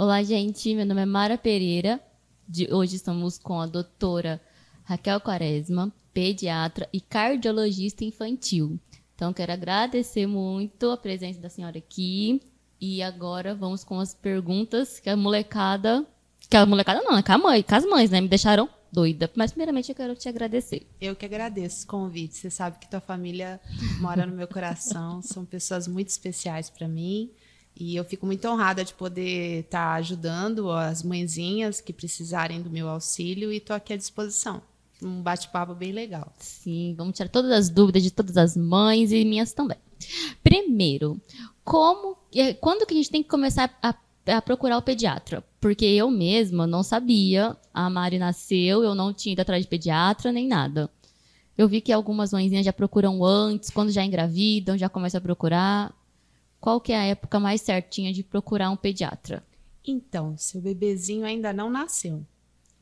Olá, gente. Meu nome é Mara Pereira. De, hoje estamos com a doutora Raquel Quaresma, pediatra e cardiologista infantil. Então, quero agradecer muito a presença da senhora aqui. E agora vamos com as perguntas que a molecada. Que a molecada não, né? Com a mãe, com as mães, né? Me deixaram doida. Mas primeiramente eu quero te agradecer. Eu que agradeço o convite. Você sabe que tua família mora no meu coração. São pessoas muito especiais para mim. E eu fico muito honrada de poder estar tá ajudando as mãezinhas que precisarem do meu auxílio e estou aqui à disposição. Um bate-papo bem legal. Sim, vamos tirar todas as dúvidas de todas as mães e minhas também. Primeiro, como, quando que a gente tem que começar a, a procurar o pediatra? Porque eu mesma não sabia. A Mari nasceu, eu não tinha ido atrás de pediatra nem nada. Eu vi que algumas mãezinhas já procuram antes, quando já engravidam, já começam a procurar qual que é a época mais certinha de procurar um pediatra? Então, seu bebezinho ainda não nasceu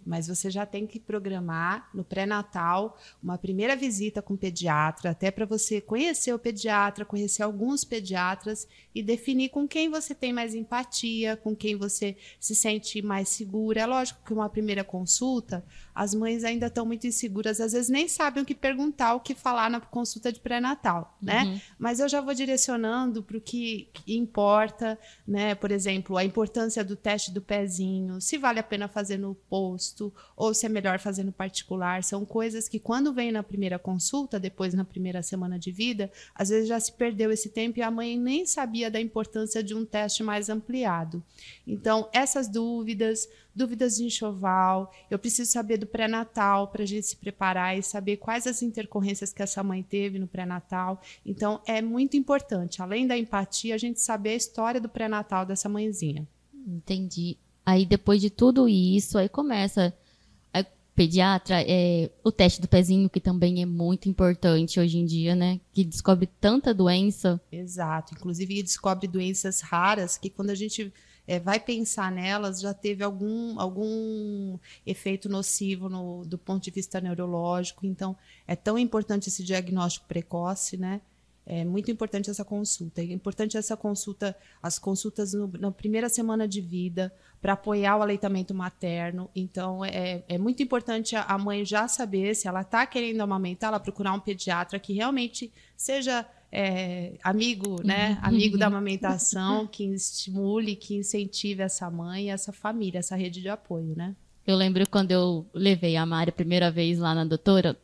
mas você já tem que programar no pré-natal uma primeira visita com o pediatra, até para você conhecer o pediatra, conhecer alguns pediatras e definir com quem você tem mais empatia, com quem você se sente mais segura. É lógico que uma primeira consulta, as mães ainda estão muito inseguras, às vezes nem sabem o que perguntar, o que falar na consulta de pré-natal, né? Uhum. Mas eu já vou direcionando para o que importa, né? Por exemplo, a importância do teste do pezinho, se vale a pena fazer no posto ou se é melhor fazer no particular. São coisas que, quando vem na primeira consulta, depois na primeira semana de vida, às vezes já se perdeu esse tempo e a mãe nem sabia da importância de um teste mais ampliado. Então, essas dúvidas, dúvidas de enxoval, eu preciso saber do pré-natal para a gente se preparar e saber quais as intercorrências que essa mãe teve no pré-natal. Então, é muito importante, além da empatia, a gente saber a história do pré-natal dessa mãezinha. Entendi. Aí depois de tudo isso, aí começa a pediatra, é, o teste do pezinho, que também é muito importante hoje em dia, né? Que descobre tanta doença. Exato. Inclusive descobre doenças raras que quando a gente é, vai pensar nelas, já teve algum, algum efeito nocivo no, do ponto de vista neurológico. Então, é tão importante esse diagnóstico precoce, né? É muito importante essa consulta. É importante essa consulta, as consultas no, na primeira semana de vida, para apoiar o aleitamento materno. Então, é, é muito importante a mãe já saber se ela está querendo amamentar, ela procurar um pediatra que realmente seja é, amigo, né? Uhum. Amigo da amamentação, que estimule, que incentive essa mãe, essa família, essa rede de apoio, né? Eu lembro quando eu levei a Mari a primeira vez lá na doutora,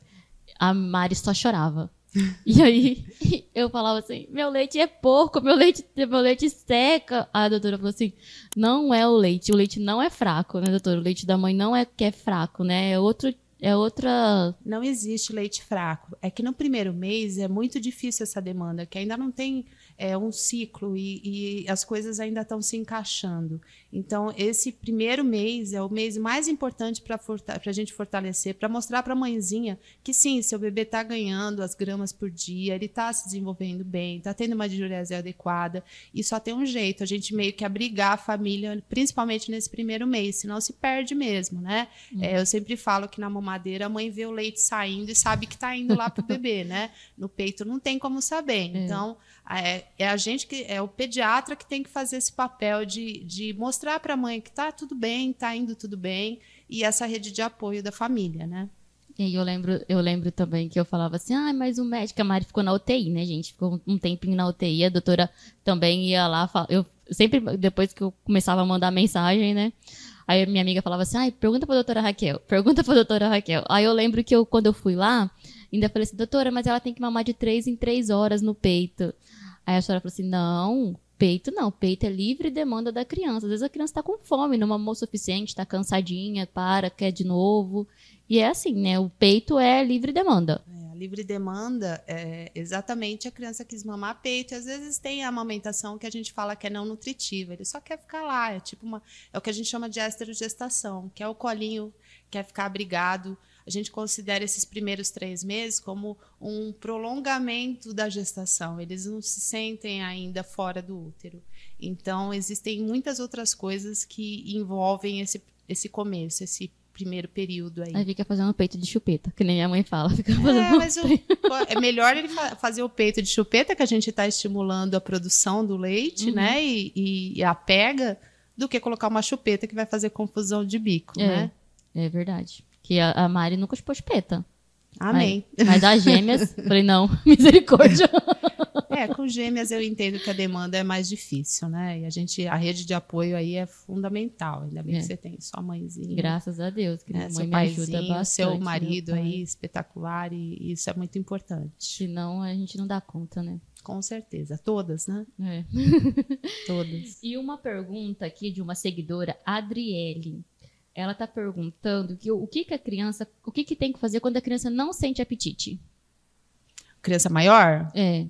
a Mari só chorava. E aí eu falava assim: meu leite é porco, meu leite, meu leite seca. A doutora falou assim: não é o leite, o leite não é fraco, né, doutora? O leite da mãe não é que é fraco, né? É outro. É outra. Não existe leite fraco. É que no primeiro mês é muito difícil essa demanda, que ainda não tem é um ciclo e, e as coisas ainda estão se encaixando. Então, esse primeiro mês é o mês mais importante para a gente fortalecer, para mostrar para a mãezinha que sim, seu bebê está ganhando as gramas por dia, ele está se desenvolvendo bem, está tendo uma diurese adequada. E só tem um jeito, a gente meio que abrigar a família, principalmente nesse primeiro mês, senão se perde mesmo, né? Hum. É, eu sempre falo que na mamadeira a mãe vê o leite saindo e sabe que está indo lá para o bebê, né? No peito não tem como saber. É. Então, é, é, a gente que é o pediatra que tem que fazer esse papel de, de mostrar para a mãe que está tudo bem, está indo tudo bem e essa rede de apoio da família, né? E eu lembro, eu lembro também que eu falava assim, ah, mas o médico, a Mari ficou na UTI, né, gente? Ficou um tempinho na UTI, a doutora também ia lá, eu sempre, depois que eu começava a mandar mensagem, né, aí minha amiga falava assim, ai, pergunta pra doutora Raquel, pergunta pra doutora Raquel. Aí eu lembro que eu, quando eu fui lá, ainda falei assim, doutora, mas ela tem que mamar de três em três horas no peito. Aí a senhora falou assim: não, peito não, peito é livre demanda da criança. Às vezes a criança está com fome, não mamou o suficiente, está cansadinha, para, quer de novo. E é assim, né? O peito é livre demanda. É, a livre demanda é exatamente a criança quis mamar peito. E às vezes tem a amamentação que a gente fala que é não nutritiva. Ele só quer ficar lá. É tipo uma. É o que a gente chama de esterogestação, que é o colinho, quer ficar abrigado a gente considera esses primeiros três meses como um prolongamento da gestação. Eles não se sentem ainda fora do útero. Então, existem muitas outras coisas que envolvem esse, esse começo, esse primeiro período aí. Aí fica fazendo peito de chupeta, que nem minha mãe fala. Fica fazendo é, mas o, é melhor ele fazer o peito de chupeta, que a gente está estimulando a produção do leite, uhum. né? E, e, a pega do que colocar uma chupeta que vai fazer confusão de bico, É. né? É verdade. Que a, a Mari nunca chupou chupeta. Amém. Mas, mas as gêmeas, falei, não, misericórdia. É, com gêmeas eu entendo que a demanda é mais difícil, né? E a gente, a rede de apoio aí é fundamental. Ainda bem É. que você tem sua mãezinha. Graças a Deus, que né? mãe me ajuda bastante. seu marido aí, espetacular, e isso é muito importante. Senão a gente não dá conta, né? Com certeza. Todas, né? É. Todas. E uma pergunta aqui de uma seguidora, Adriele. Ela tá perguntando que, o que, que a criança, o que, que tem que fazer quando a criança não sente apetite? Criança maior? É.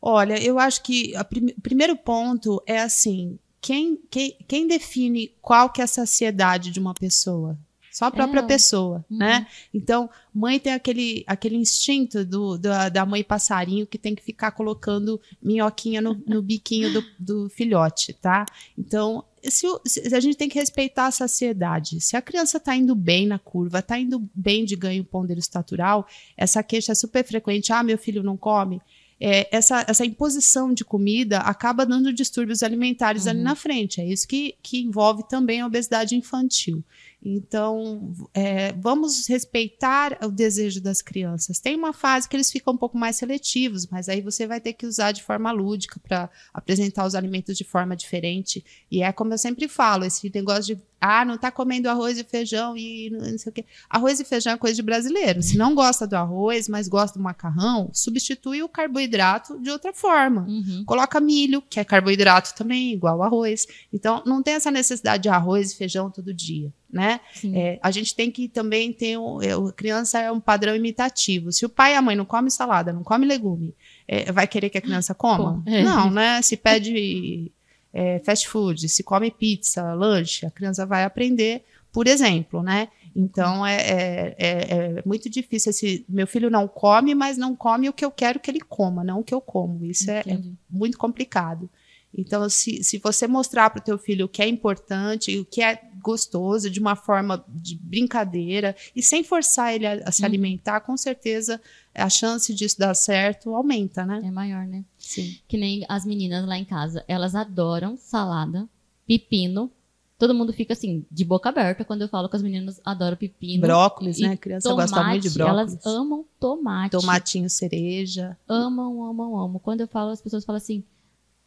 Olha, eu acho que o primeiro ponto é assim: quem, quem, quem define qual que é a saciedade de uma pessoa? Só a própria É. pessoa, Uhum. né? Então, mãe tem aquele, aquele instinto do, da, da mãe passarinho que tem que ficar colocando minhoquinha no, no biquinho do, do filhote, tá? Então, se, o- se a gente tem que respeitar a saciedade. Se a criança está indo bem na curva, está indo bem de ganho ponderostatural, essa queixa é super frequente. Ah, meu filho não come. É, essa, essa imposição de comida acaba dando distúrbios alimentares ali Uhum. na frente. É isso que, que envolve também a obesidade infantil. Então, é, vamos respeitar o desejo das crianças. Tem uma fase que eles ficam um pouco mais seletivos, mas aí você vai ter que usar de forma lúdica para apresentar os alimentos de forma diferente. E é como eu sempre falo, esse negócio de ah, não tá comendo arroz e feijão e não não sei o quê. Arroz e feijão é coisa de brasileiro. Se não gosta do arroz, mas gosta do macarrão, substitui o carboidrato de outra forma. Uhum. Coloca milho, que é carboidrato também, igual arroz. Então, não tem essa necessidade de arroz e feijão todo dia, né? É, a gente tem que também ter. Um, é, a criança é um padrão imitativo. Se o pai e a mãe não comem salada, não come legume, é, vai querer que a criança coma? Bom, é. Não, né? Se pede é, fast food, se come pizza, lanche, a criança vai aprender, por exemplo, né? Então é, é, é- é muito difícil. Esse, meu filho não come, mas não come o que eu quero que ele coma, não o que eu como. Isso é, é muito complicado. Então, se, se você mostrar para o teu filho o que é importante o que é gostoso, de uma forma de brincadeira, e sem forçar ele a, a se Uhum. alimentar, com certeza a chance disso dar certo aumenta, né? É maior, né? Sim. Que nem as meninas lá em casa. Elas adoram salada, pepino. Todo mundo fica assim, de boca aberta quando eu falo que as meninas adoram pepino. Brócolis, né? A criança gosta muito de tomate, brócolis. Elas amam tomate. Tomatinho cereja. Amam, amam, amam. Quando eu falo, as pessoas falam assim,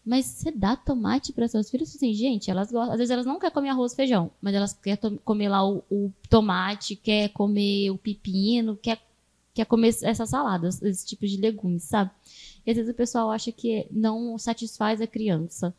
mas você dá tomate para seus filhos? Assim, gente, elas gostam. Às vezes elas não querem comer arroz e feijão, mas elas querem comer lá o, o tomate, quer comer o pepino, quer, quer comer essas saladas, esse tipo de legumes, sabe? E às vezes o pessoal acha que não satisfaz a criança.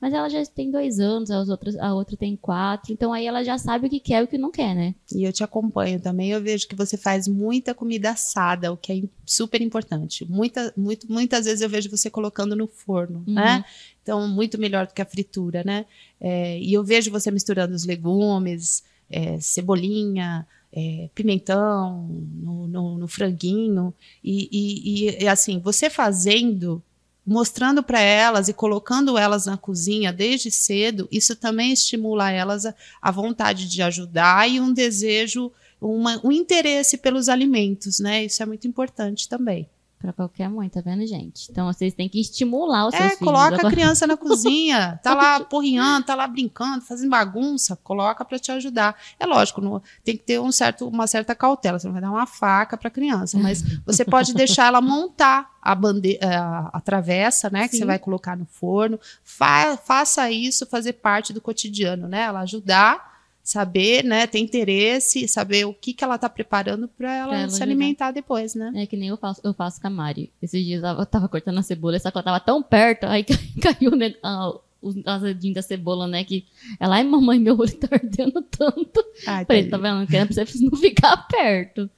Mas ela já tem dois anos, as outras, a outra tem quatro, então aí ela já sabe o que quer e o que não quer, né? E eu te acompanho também. Eu vejo que você faz muita comida assada, o que é super importante. Muita, muito, muitas vezes eu vejo você colocando no forno, Uhum. né? Então, muito melhor do que a fritura, né? É, e eu vejo você misturando os legumes, é, cebolinha, é, pimentão no, no- no franguinho. E- e, e, assim, você fazendo, mostrando para elas e colocando elas na cozinha desde cedo, isso também estimula elas a, a vontade de ajudar e um desejo, uma- um interesse pelos alimentos, né? Isso é muito importante também. Pra qualquer mãe, tá vendo, gente? Então vocês têm que estimular os seus É, filhos. coloca Agora- a criança na cozinha, tá lá porrinhando, tá lá brincando, fazendo bagunça, coloca para te ajudar. É lógico, não- tem que ter um certo, uma certa cautela, você não vai dar uma faca para a criança, mas você pode deixar ela montar a, bande a, a travessa, né, que Sim. você vai colocar no forno. Fa- faça isso fazer parte do cotidiano, né? Ela ajudar, saber, né, ter interesse, saber o que, que ela tá preparando para ela, Pra ela se ajudar. alimentar depois, né? É que nem eu faço, eu faço com a Mari. Esses dias eu tava cortando a cebola, só que ela tava tão perto, aí ca- caiu né, ah, o azedinho da cebola, né? Que ela, ai mamãe, meu olho tá ardendo tanto. Ai, Falei, tá tá vendo? Que você precisa não ficar perto.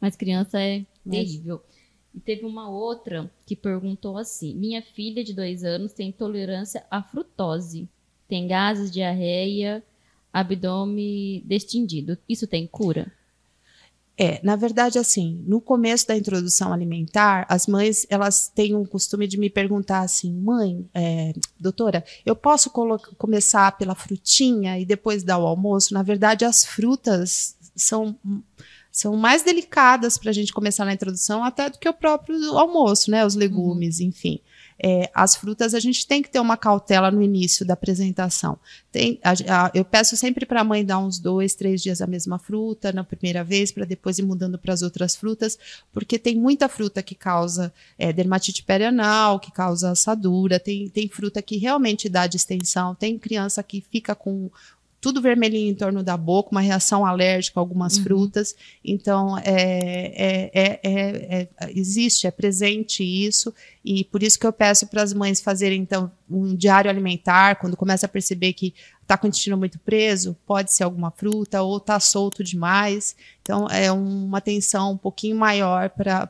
Mas criança é terrível. E teve uma outra que perguntou assim: Minha filha de dois anos tem intolerância à frutose. Tem gases, diarreia, abdômen distendido. Isso tem cura? É, na verdade, assim, no começo da introdução alimentar, as mães elas têm um costume de me perguntar assim, mãe, é, doutora, eu posso começar pela frutinha e depois dar o almoço? Na verdade, as frutas são são mais delicadas para a gente começar na introdução até do que o próprio almoço, né? Os legumes, enfim. É, as frutas, a gente tem que ter uma cautela no início da apresentação. Tem, a, a, eu peço sempre para a mãe dar uns dois, três dias a mesma fruta na primeira vez, para depois ir mudando para as outras frutas, porque tem muita fruta que causa é, dermatite perianal, que causa assadura, tem, tem fruta que realmente dá distensão, tem criança que fica com tudo vermelhinho em torno da boca, uma reação alérgica a algumas uhum. frutas. Então, é, é, é, existe, é presente isso, e por isso que eu peço para as mães fazerem então um diário alimentar, quando começa a perceber que está com o intestino muito preso, pode ser alguma fruta, ou está solto demais. Então, é uma atenção um pouquinho maior para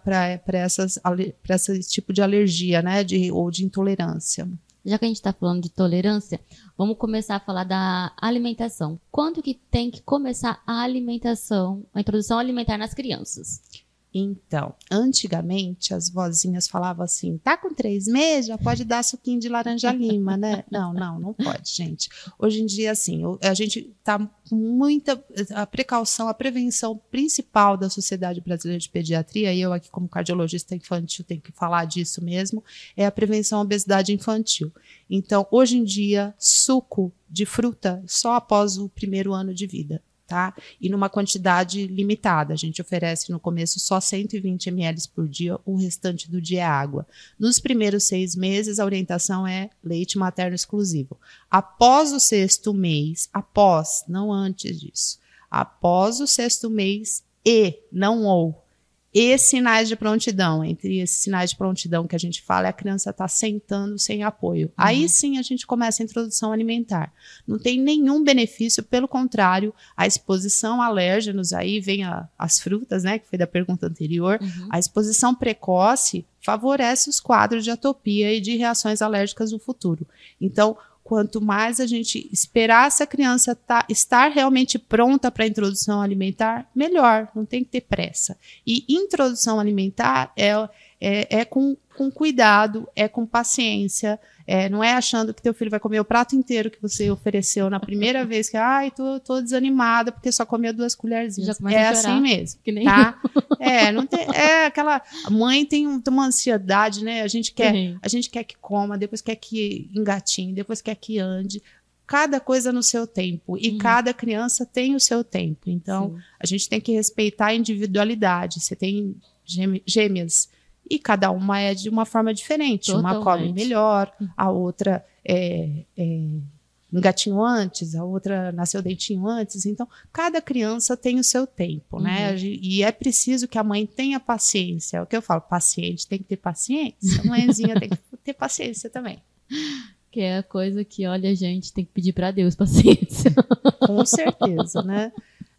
esse tipo de alergia, né? De, ou de intolerância já que a gente está falando de tolerância, vamos começar a falar da alimentação. Quando que tem que começar a alimentação, a introdução alimentar nas crianças? Então, antigamente as vozinhas falavam assim: tá com três meses, já pode dar suquinho de laranja lima, né? Não, não, não pode, gente. Hoje em dia, assim, a gente tá com muita. A precaução, a prevenção principal da Sociedade Brasileira de Pediatria, e eu aqui, como cardiologista infantil, tenho que falar disso mesmo, é a prevenção à obesidade infantil. Então, hoje em dia, suco de fruta só após o primeiro ano de vida tá? E numa quantidade limitada. A gente oferece no começo só 120 ml por dia, o restante do dia é água. Nos primeiros seis meses, a orientação é leite materno exclusivo. Após o sexto mês, após, não antes disso, após o sexto mês e, não ou, e sinais de prontidão. Entre esses sinais de prontidão que a gente fala, é a criança está sentando sem apoio. Uhum. Aí sim a gente começa a introdução alimentar. Não tem nenhum benefício, pelo contrário, a exposição a alérgenos, aí vem a, as frutas, né, que foi da pergunta anterior, uhum. a exposição precoce favorece os quadros de atopia e de reações alérgicas no futuro. Então, quanto mais a gente esperar essa criança tá, estar realmente pronta para a introdução alimentar, melhor, não tem que ter pressa. E introdução alimentar é, é, é com, com cuidado, é com paciência, é, não é achando que teu filho vai comer o prato inteiro que você ofereceu na primeira vez, que, ai, tô, tô desanimada porque só comeu duas colherzinhas. É assim mesmo, tá? É, não tem, é aquela, a mãe tem, um, tem uma ansiedade, né? A gente quer, uhum. a gente quer que coma, depois quer que engatinhe, depois quer que ande cada coisa no seu tempo e uhum. cada criança tem o seu tempo. Então, Sim. a gente tem que respeitar a individualidade. Você tem gêmeas e cada uma é de uma forma diferente. Totalmente. Uma come melhor, a outra é, é, engatinhou antes, a outra nasceu dentinho antes. Então, cada criança tem o seu tempo, né? uhum. né? E é preciso que a mãe tenha paciência. É o que eu falo, paciente tem que ter paciência. A mãezinha tem que ter paciência também. Que é a coisa que, olha, a gente tem que pedir para Deus paciência. Com certeza, né?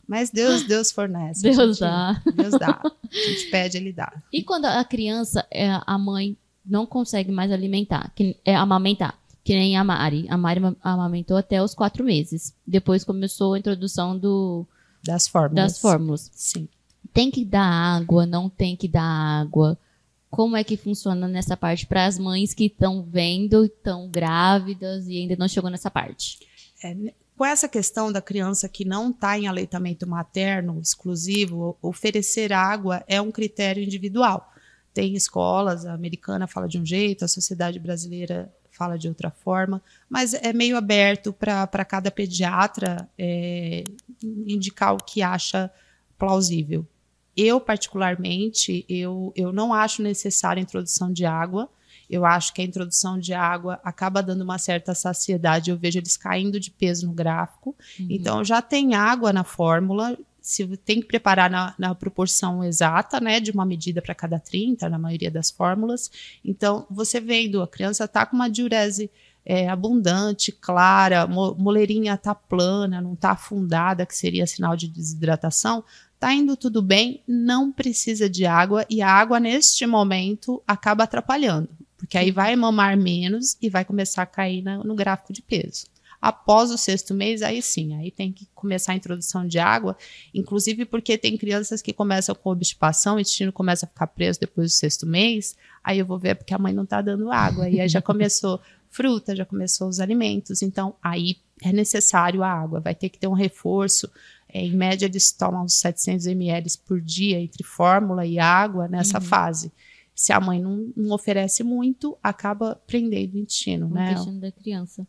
Mas Deus, Deus fornece. Deus gente, dá. Deus dá. A gente pede, ele dá. E quando a criança, é, a mãe não consegue mais alimentar, que, é, amamentar, que nem a Mari. A Mari amamentou até os quatro meses. Depois começou a introdução do, das fórmulas. Das fórmulas. Sim. Tem que dar água, não tem que dar água. Como é que funciona nessa parte para as mães que estão vendo, estão grávidas e ainda não chegou nessa parte? É, com essa questão da criança que não está em aleitamento materno exclusivo, oferecer água é um critério individual. Tem escolas, a americana fala de um jeito, a sociedade brasileira fala de outra forma, mas é meio aberto para cada pediatra é, indicar o que acha plausível. Eu, particularmente, eu, eu não acho necessária a introdução de água, eu acho que a introdução de água acaba dando uma certa saciedade. Eu vejo eles caindo de peso no gráfico. Uhum. Então, já tem água na fórmula. Se tem que preparar na, na proporção exata, né, de uma medida para cada 30, na maioria das fórmulas. Então, você vendo, a criança está com uma diurese é, abundante, clara, mo moleirinha está plana, não está afundada, que seria sinal de desidratação, Tá indo tudo bem, não precisa de água e a água neste momento acaba atrapalhando porque aí vai mamar menos e vai começar a cair na, no gráfico de peso. Após o sexto mês, aí sim, aí tem que começar a introdução de água, inclusive porque tem crianças que começam com obstipação, o intestino começa a ficar preso depois do sexto mês, aí eu vou ver porque a mãe não está dando água, e aí já começou fruta, já começou os alimentos, então aí é necessário a água, vai ter que ter um reforço, é, em média eles tomam uns 700 ml por dia entre fórmula e água nessa uhum. fase. Se a mãe não, não oferece muito, acaba prendendo o intestino, O né? intestino da criança.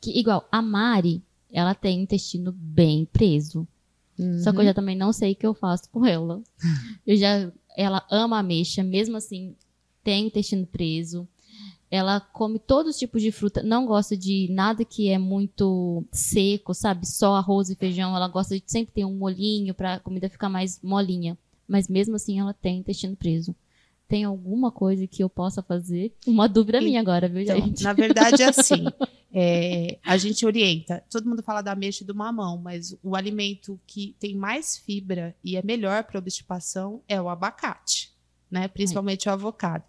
Que, igual, a Mari, ela tem o intestino bem preso. Só que eu já também não sei o que eu faço com ela. Eu já, ela ama ameixa, mesmo assim, tem o intestino preso. Ela come todos os tipos de fruta, não gosta de nada que é muito seco, sabe? Só arroz e feijão. Ela gosta de sempre ter um molhinho para a comida ficar mais molinha. Mas mesmo assim, ela tem intestino preso. Tem alguma coisa que eu possa fazer? Uma dúvida minha agora, viu, Então, gente? na verdade, é assim. é, a gente orienta. Todo mundo fala da ameixa e do mamão, mas o alimento que tem mais fibra e é melhor para obstipação é o abacate, né? Principalmente o avocado.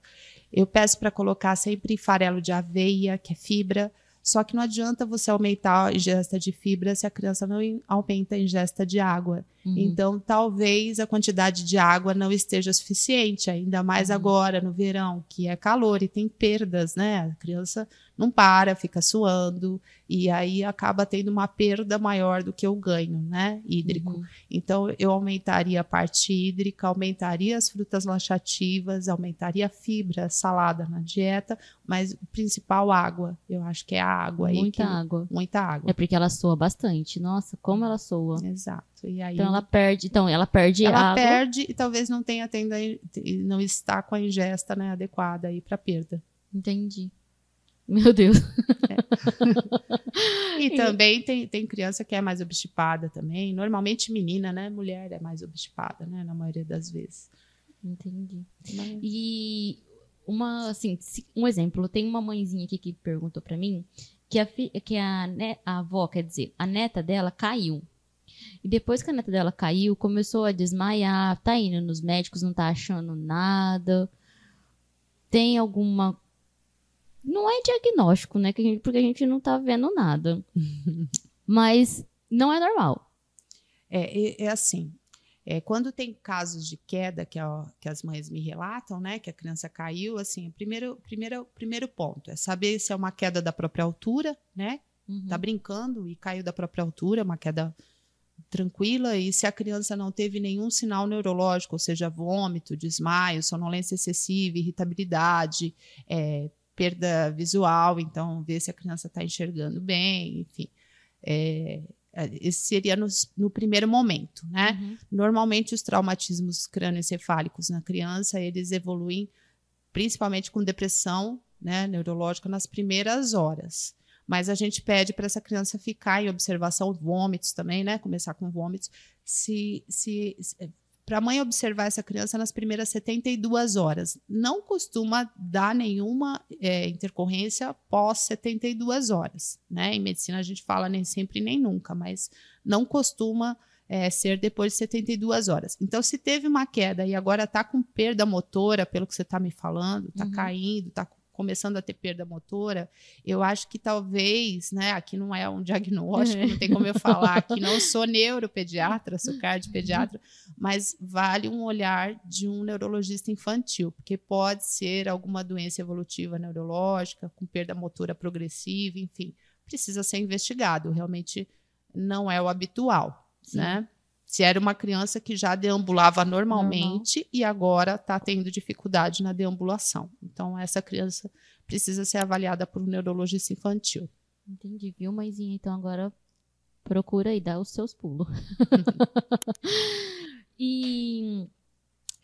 Eu peço para colocar sempre farelo de aveia, que é fibra. Só que não adianta você aumentar a ingesta de fibra se a criança não aumenta a ingesta de água. Uhum. Então, talvez a quantidade de água não esteja suficiente, ainda mais Uhum. agora no verão, que é calor e tem perdas, né? A criança não para, fica suando, e aí acaba tendo uma perda maior do que o ganho, né? Hídrico. Uhum. Então, eu aumentaria a parte hídrica, aumentaria as frutas laxativas, aumentaria a fibra, salada na dieta, mas o principal, água. Eu acho que é a água. Muita que- água. Muita água. É porque ela soa bastante. Nossa, como ela soa. Exato. E aí Então ela perde, então ela perde ela água. perde e talvez não tenha tendo a e não está com a ingesta né, adequada aí para perda. Entendi. Meu Deus. E também tem, tem criança que é mais obstipada também. Normalmente menina, né? Mulher é mais obstipada, né? Na maioria das vezes. Entendi. Mas- E uma, assim, um exemplo, tem uma mãezinha aqui que perguntou pra mim que a, que a, ne- a avó, quer dizer, a neta dela caiu. E depois que a neta dela caiu, começou a desmaiar, tá indo nos médicos, não tá achando nada. Tem alguma. Não é diagnóstico, né? que a gente- Porque a gente não tá vendo nada. Mas não é normal. É, é, é assim. é, quando tem casos de queda que, a- que as mães me relatam, né? Que a criança caiu, assim, o primeiro, primeiro, primeiro ponto é saber se é uma queda da própria altura, né? Uhum. tá brincando e caiu da própria altura, uma queda tranquila, e se a criança não teve nenhum sinal neurológico, ou seja, vômito, desmaio, sonolência excessiva, irritabilidade, é, perda visual, então ver se a criança está enxergando bem, enfim. É, esse seria nos- no, primeiro momento, né? Uhum. Normalmente os traumatismos crânioencefálicos na criança, eles evoluem principalmente com depressão né, neurológica nas primeiras horas. Mas a gente pede para essa criança ficar em observação, vômitos também, né? Começar com vômitos. Se, se, para a mãe observar essa criança nas primeiras 72 horas. Não costuma dar nenhuma é, intercorrência pós 72 horas. Né? Em medicina a gente fala nem sempre nem nunca, mas não costuma é, ser depois de 72 horas. Então, se teve uma queda e agora está com perda motora, pelo que você está me falando, está Uhum. caindo, está começando a ter perda motora, eu acho que talvez, né, aqui não é um diagnóstico, não tem como eu falar, aqui não sou neuropediatra, sou cardiopediatra, mas vale um olhar de um neurologista infantil, porque pode ser alguma doença evolutiva neurológica, com perda motora progressiva, enfim, precisa ser investigado, realmente não é o habitual, Sim. né? Se era uma criança que já deambulava normalmente e agora está tendo dificuldade na deambulação. Então, essa criança precisa ser avaliada por um neurologista infantil. Entendi, viu, mãezinha? Então agora procura e dá os seus pulos. e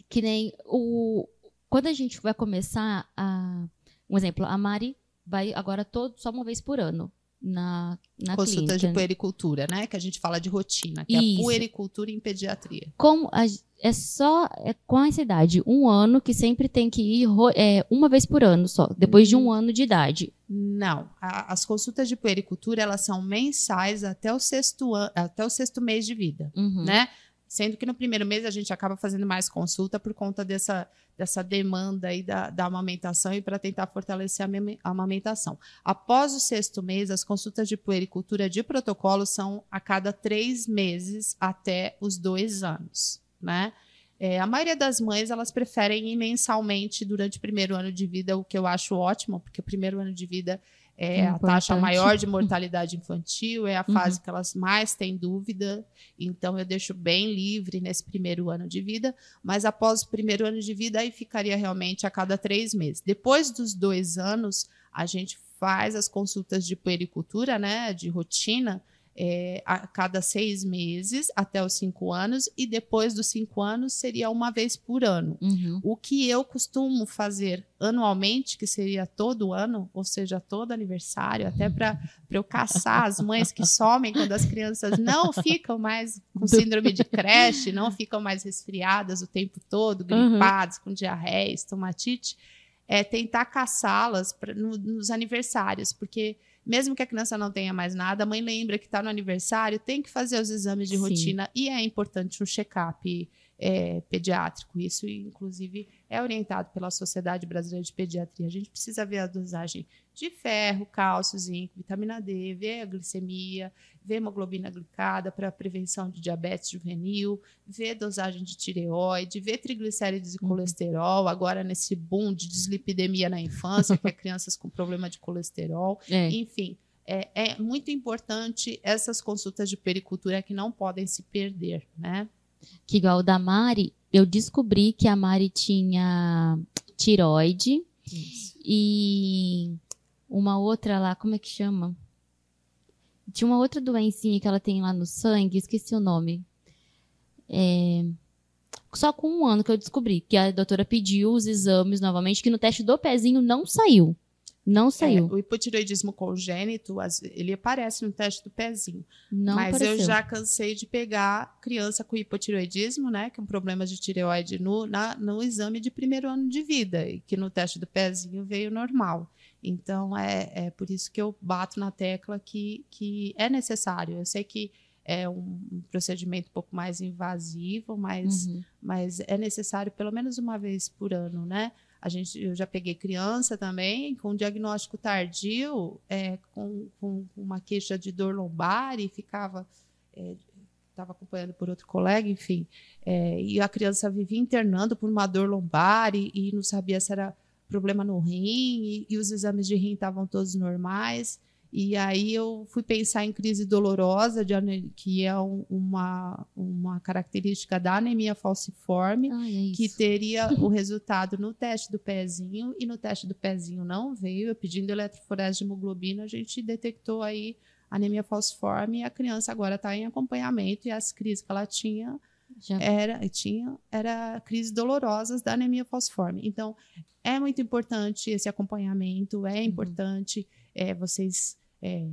que nem o quando a gente vai começar a um exemplo, a Mari vai agora todo só uma vez por ano na na Consultas clínica. de puericultura, né? Que a gente fala de rotina, que é Isso. a puericultura em pediatria. Como a- é só é com essa idade, um ano que sempre tem que ir é, uma vez por ano só, depois de um Hum. ano de idade. Não, a- as consultas de puericultura elas são mensais até o sexto an- até o sexto mês de vida. Uhum. né? Sendo que no primeiro mês a gente acaba fazendo mais consulta por conta dessa, dessa demanda aí da, da amamentação e para tentar fortalecer a amame- a amamentação. Após o sexto mês, as consultas de puericultura de protocolo são a cada três meses até os dois anos, né? É, a maioria das mães elas preferem ir mensalmente durante o primeiro ano de vida, o que eu acho ótimo, porque o primeiro ano de vida é, a taxa maior de mortalidade infantil, é a Uhum. fase que elas mais têm dúvida. Então, eu deixo bem livre nesse primeiro ano de vida, mas após o primeiro ano de vida, aí ficaria realmente a cada três meses. Depois dos dois anos, a gente faz as consultas de puericultura, né, de rotina, é, a cada seis meses até os cinco anos, e depois dos cinco anos seria uma vez por ano. Uhum. O que eu costumo fazer anualmente, que seria todo ano, ou seja, todo aniversário, até para eu caçar as mães que somem quando as crianças não ficam mais com síndrome de creche, não ficam mais resfriadas o tempo todo, Uhum. gripadas, com diarreia, estomatite, é tentar caçá-las no- nos aniversários, porque mesmo que a criança não tenha mais nada, a mãe lembra que está no aniversário, tem que fazer os exames de Sim. rotina e é importante um check-up é, pediátrico. Isso, inclusive, é orientado pela Sociedade Brasileira de Pediatria. A gente precisa ver a dosagem de ferro, cálcio, zinco, vitamina D, ver a glicemia, ver hemoglobina glicada para prevenção de diabetes juvenil, ver dosagem de tireoide, ver triglicérides e Uhum. colesterol. Agora, nesse boom de dislipidemia na infância, que é crianças com problema de colesterol. É. Enfim, é, é muito importante essas consultas de pericultura que não podem se perder, né? Que igual o da Mari, eu descobri que a Mari tinha tiroide e uma outra lá, como é que chama? Tinha uma outra doencinha que ela tem lá no sangue, esqueci o nome. É, Só com um ano que eu descobri, que a doutora pediu os exames novamente, que no teste do pezinho não saiu. Não saiu. É, o hipotiroidismo congênito, ele aparece no teste do pezinho. não mas apareceu. eu já cansei de pegar criança com hipotiroidismo, né? Que é um problema de tireoide no, na- no exame de primeiro ano de vida, e que no teste do pezinho veio normal. Então, é, é por isso que eu bato na tecla que, que é necessário. Eu sei que é um, um procedimento um pouco mais invasivo, mas Uhum. mas é necessário pelo menos uma vez por ano, né? A gente, eu já peguei criança também com diagnóstico tardio, é, com, com uma queixa de dor lombar e ficava, estava acompanhando por outro colega, enfim, é, e a criança vivia internando por uma dor lombar e, e não sabia se era problema no rim e, e os exames de rim estavam todos normais. E aí eu fui pensar em crise dolorosa, de que é um- uma, uma característica da anemia falciforme, Ai, é que teria o resultado no teste do pezinho, e no teste do pezinho não veio. Eu pedindo eletroforese de hemoglobina, a gente detectou aí anemia falciforme e a criança agora está em acompanhamento e as crises que ela tinha Já- era tinha era crises dolorosas da anemia falciforme. Então é muito importante esse acompanhamento, é importante é, vocês é,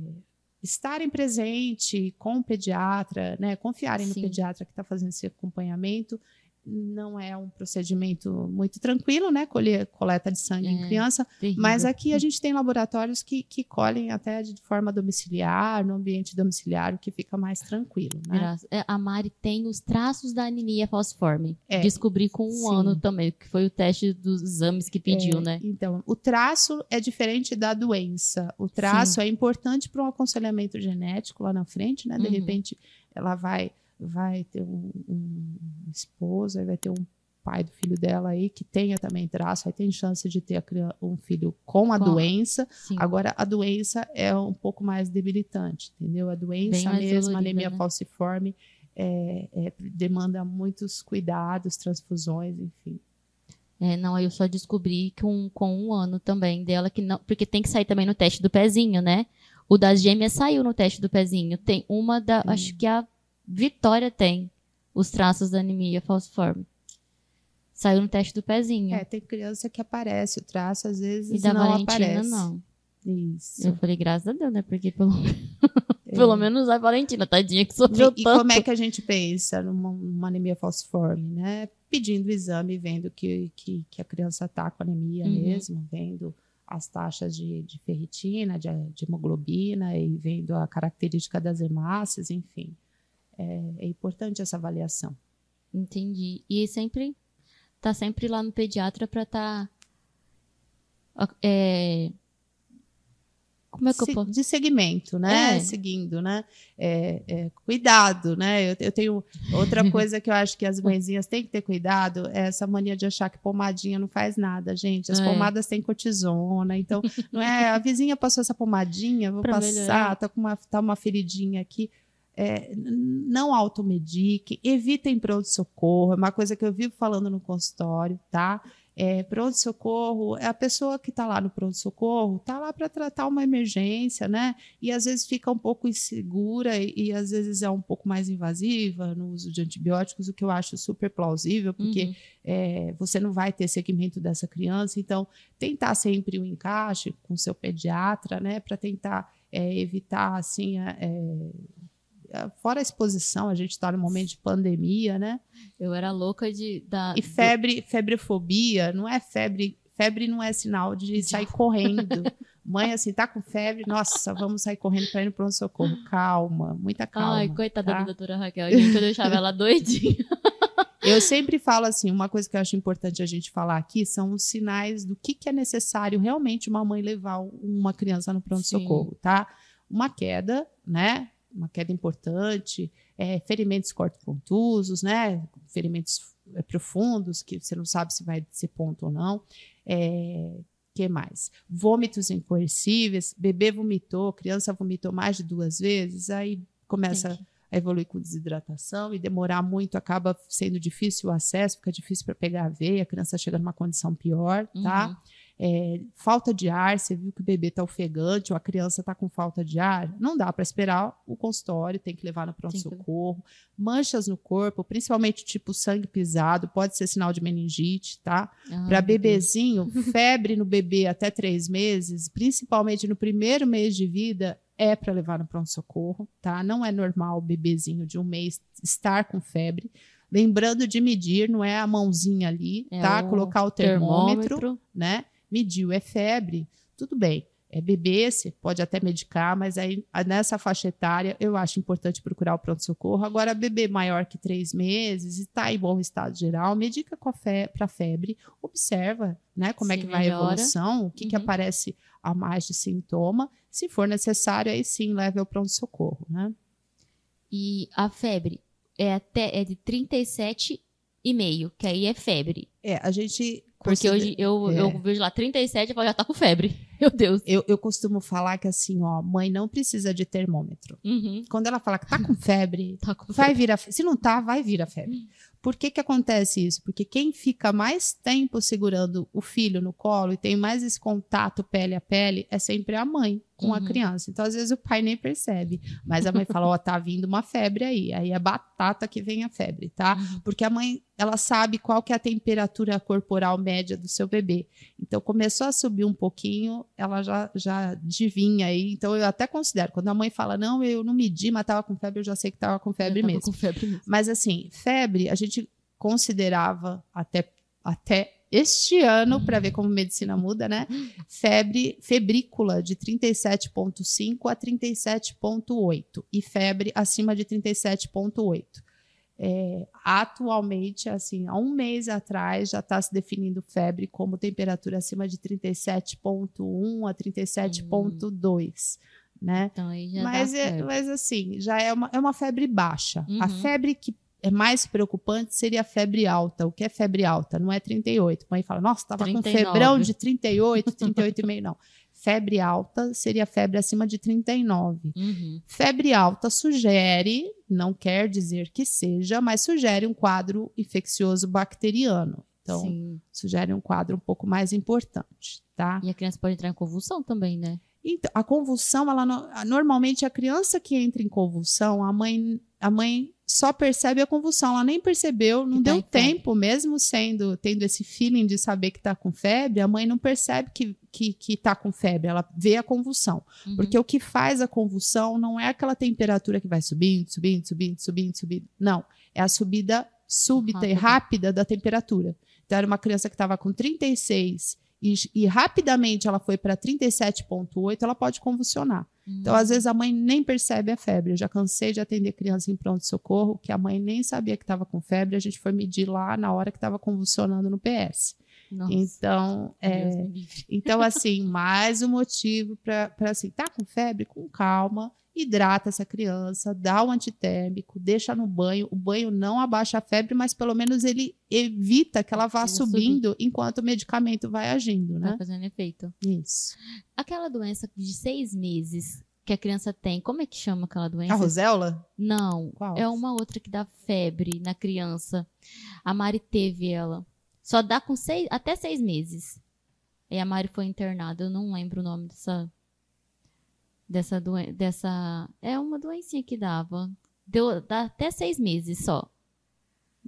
estarem presente com o pediatra, né? Confiarem no Sim. pediatra que está fazendo esse acompanhamento. Não é um procedimento muito tranquilo, né? Colher coleta de sangue em É, criança, terrível. mas aqui a gente tem laboratórios que, que colhem até de forma domiciliar, no ambiente domiciliar, o que fica mais tranquilo, né? É, A Mari tem os traços da anemia falciforme. É, Descobri com um sim. ano também, que foi o teste dos exames que pediu, É, né? Então, o traço é diferente da doença. O traço é importante para um aconselhamento genético lá na frente, né? De Uhum. repente, ela vai, vai ter um, um esposo, aí vai ter um pai do filho dela aí que tenha também traço, aí tem chance de ter a crian- um filho com a Com doença. Sim. Agora, a doença é um pouco mais debilitante, entendeu? A doença mesmo, a anemia né? falciforme, é, é, demanda muitos cuidados, transfusões, enfim. É, não, aí eu só descobri com, com um ano também dela, que não, porque tem que sair também no teste do pezinho, né? O das gêmeas saiu no teste do pezinho. Tem uma da, acho que a Vitória tem os traços da anemia falciforme. Saiu no teste do pezinho. É, tem criança que aparece o traço, às vezes e da não Valentina, aparece. não. Isso. Eu falei, graças a Deus, né? Porque pelo, É. pelo menos a Valentina, tadinha, que E, sofreu e tanto. como é que a gente pensa numa, numa anemia falciforme, né? Pedindo o exame, vendo que, que, que a criança está com anemia Uhum. mesmo, vendo as taxas de, de ferritina, de, de hemoglobina e vendo a característica das hemácias, enfim. É, é importante essa avaliação. Entendi. E sempre tá sempre lá no pediatra pra tá ó, é, Como é que eu posso? de segmento, né? É. Seguindo, né? É, é, cuidado, né? Eu, eu tenho outra coisa que eu acho que as mãezinhas têm que ter cuidado é essa mania de achar que pomadinha não faz nada, gente. As É. pomadas têm cortisona, então não é a vizinha passou essa pomadinha, vou Pra passar, melhorar. tá com uma tá uma feridinha aqui. É, não automediquem, evitem pronto-socorro, é uma coisa que eu vivo falando no consultório, tá? É, pronto-socorro, é a pessoa que está lá no pronto-socorro, está lá para tratar uma emergência, né? E às vezes fica um pouco insegura e, e às vezes é um pouco mais invasiva no uso de antibióticos, o que eu acho super plausível, porque Uhum. é, você não vai ter segmento dessa criança, então tentar sempre o encaixe com seu pediatra, né, para tentar é, evitar assim, é, fora a exposição, a gente está no momento de pandemia, né? Eu era louca de. Da, E febre, febrefobia, não é febre, febre não é sinal de sair correndo. Mãe, assim, tá com febre, nossa, vamos sair correndo para ir no pronto-socorro. Calma, muita calma. Ai, coitada tá? da doutora Raquel, gente, eu deixava ela doidinha. Eu sempre falo assim, uma coisa que eu acho importante a gente falar aqui são os sinais do que, que é necessário realmente uma mãe levar uma criança no pronto-socorro, tá? Uma queda, né? Uma queda importante, é, ferimentos cortocontusos, né? Ferimentos é, profundos, que você não sabe se vai ser ponto ou não. É, que mais? Vômitos incoercíveis, bebê vomitou, criança vomitou mais de duas vezes, aí começa a evoluir com desidratação e demorar muito acaba sendo difícil o acesso, fica difícil para pegar a veia, a criança chega numa condição pior, tá? Uhum. É, falta de ar, você viu que o bebê está ofegante ou a criança está com falta de ar, não dá para esperar o consultório, tem que levar no pronto-socorro. Manchas no corpo, principalmente tipo sangue pisado, pode ser sinal de meningite, tá? Ai, Para bebezinho, febre no bebê até três meses, principalmente no primeiro mês de vida, é para levar no pronto-socorro, tá? Não é normal o bebezinho de um mês estar com febre. Lembrando de medir, não é a mãozinha ali, É tá? Colocar o termômetro, né? Mediu, é febre, tudo bem. É bebê, você pode até medicar, mas aí a- nessa faixa etária eu acho importante procurar o pronto-socorro. Agora, bebê maior que três meses e está em bom estado geral, medica fe para febre, observa né, como é Se que vai a melhora. evolução, o que, que Uhum. aparece a mais de sintoma. Se for necessário, aí sim leve ao pronto-socorro. Né? E a febre é até é de 37,5, que aí é febre. É, a gente. Porque hoje eu, é. eu vejo lá 37 e falo, já tá com febre. Meu Deus. Eu, eu costumo falar que assim, ó, mãe não precisa de termômetro. Uhum. Quando ela fala que tá com febre, Tá com vai febre. vir a fe- Se não tá, vai vir a febre. Por que que acontece isso? Porque quem fica mais tempo segurando o filho no colo e tem mais esse contato pele a pele é sempre a mãe com a Uhum. criança. Então, às vezes, o pai nem percebe. Mas a mãe fala, ó, tá vindo uma febre aí. Aí é batata que vem a febre, tá? Uhum. Porque a mãe, ela sabe qual que é a temperatura corporal média do seu bebê. Então, começou a subir um pouquinho, ela já, já adivinha aí. Então, eu até considero, quando a mãe fala, não, eu não medi, mas tava com febre, eu já sei que tava com febre tava mesmo. com febre mesmo. Mas assim, febre a gente considerava até, até este ano, para ver como medicina muda, né? Febre febrícula de 37,5 a 37,8 e febre acima de 37,8. É, atualmente, assim, há um mês atrás já está se definindo febre como temperatura acima de 37,1 a 37,2, né? Então aí já Mas, dá é- febre. mas assim, já é uma, é uma febre baixa. A Uhum. febre que é mais preocupante seria a febre alta. O que é febre alta? Não é 38. A mãe fala, nossa, estava com 39. febrão de 38, 38,5. Não. Febre alta seria febre acima de 39. Uhum. Febre alta sugere, não quer dizer que seja, mas sugere um quadro infeccioso bacteriano. Então, Sim. sugere um quadro um pouco mais importante, tá? E a criança pode entrar em convulsão também, né? Então, a convulsão, ela no- normalmente a criança que entra em convulsão, a mãe, a mãe só percebe a convulsão, ela nem percebeu, não Que tá deu em febre. tempo, mesmo sendo tendo esse feeling de saber que está com febre, a mãe não percebe que que que está com febre, ela vê a convulsão, Uhum. porque o que faz a convulsão não é aquela temperatura que vai subindo, subindo, subindo, subindo, subindo, não, é a subida súbita e Rápida. rápida da temperatura. Então era uma criança que estava com 36 e, e rapidamente ela foi para 37,8, ela pode convulsionar. Então, às vezes, a mãe nem percebe a febre. Eu já cansei de atender criança em pronto-socorro, que a mãe nem sabia que estava com febre, a gente foi medir lá na hora que estava convulsionando no PS. Nossa, Então, é, então, assim, mais um motivo para assim, tá com febre, com calma, hidrata essa criança, dá o antitérmico, deixa no banho. O banho não abaixa a febre, mas pelo menos ele evita que ela vá subindo enquanto o medicamento vai agindo, Vai né? fazendo efeito. Isso. Aquela doença de seis meses que a criança tem, como é que chama aquela doença? A Rosella? Não, Qual? é uma outra que dá febre na criança. A Mari teve ela. Só dá com seis, até seis meses. E a Mari foi internada. Eu não lembro o nome dessa. Dessa doença. Dessa, é uma doencinha que dava. Deu, dá até seis meses só.